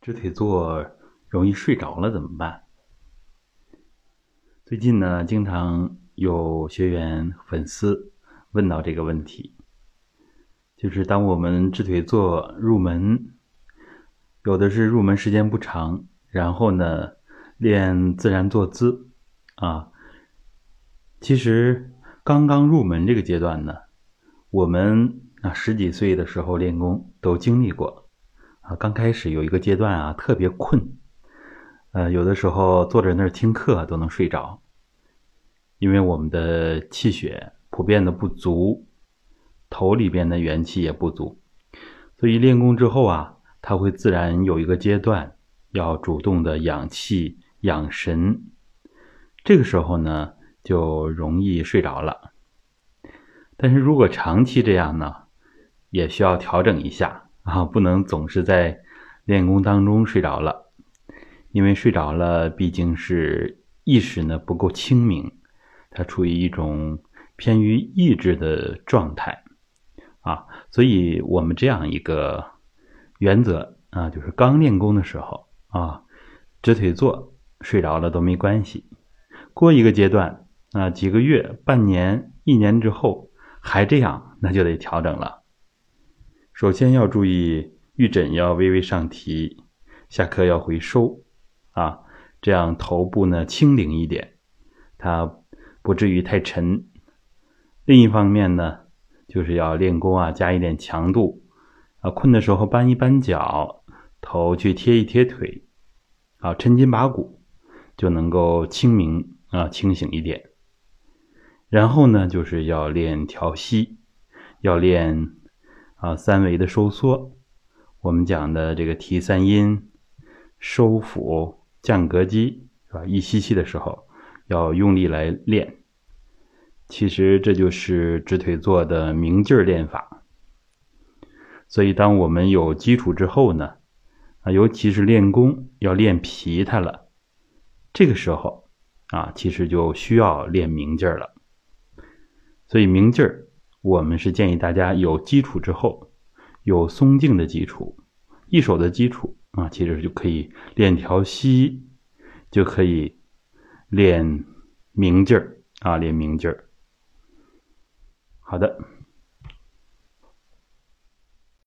直腿坐容易睡着了怎么办？最近呢，经常有学员、粉丝问到这个问题，就是当我们直腿坐入门，有的是入门时间不长，然后呢练自然坐姿啊，其实刚刚入门这个阶段呢，我们啊十几岁的时候练功都经历过。刚开始有一个阶段啊，特别困，呃，有的时候坐在那儿听课都能睡着，因为我们的气血普遍的不足，头里边的元气也不足，所以练功之后啊，它会自然有一个阶段要主动的养气养神，这个时候呢就容易睡着了。但是如果长期这样呢，也需要调整一下。啊，不能总是在练功当中睡着了，因为睡着了毕竟是意识呢不够清明，它处于一种偏于意志的状态啊，所以我们这样一个原则啊，就是刚练功的时候啊，直腿坐睡着了都没关系，过一个阶段啊，几个月、半年、一年之后还这样，那就得调整了。首先要注意，玉枕要微微上提，下颌要回收，啊，这样头部呢轻灵一点，它不至于太沉。另一方面呢，就是要练功啊，加一点强度，啊，困的时候扳一扳脚，头去贴一贴腿，啊，抻筋拔骨，就能够清明啊，清醒一点。然后呢，就是要练调息，要练。啊，三维的收缩，我们讲的这个提三阴、收腹、降膈肌，是吧？一吸气的时候要用力来练。其实这就是直腿坐的明劲儿练法。所以，当我们有基础之后呢，啊，尤其是练功要练皮它了，这个时候啊，其实就需要练明劲儿了。所以，明劲儿。我们是建议大家有基础之后，有松劲的基础，一手的基础啊，其实就可以练调息，就可以练明劲儿啊，练明劲儿。好的。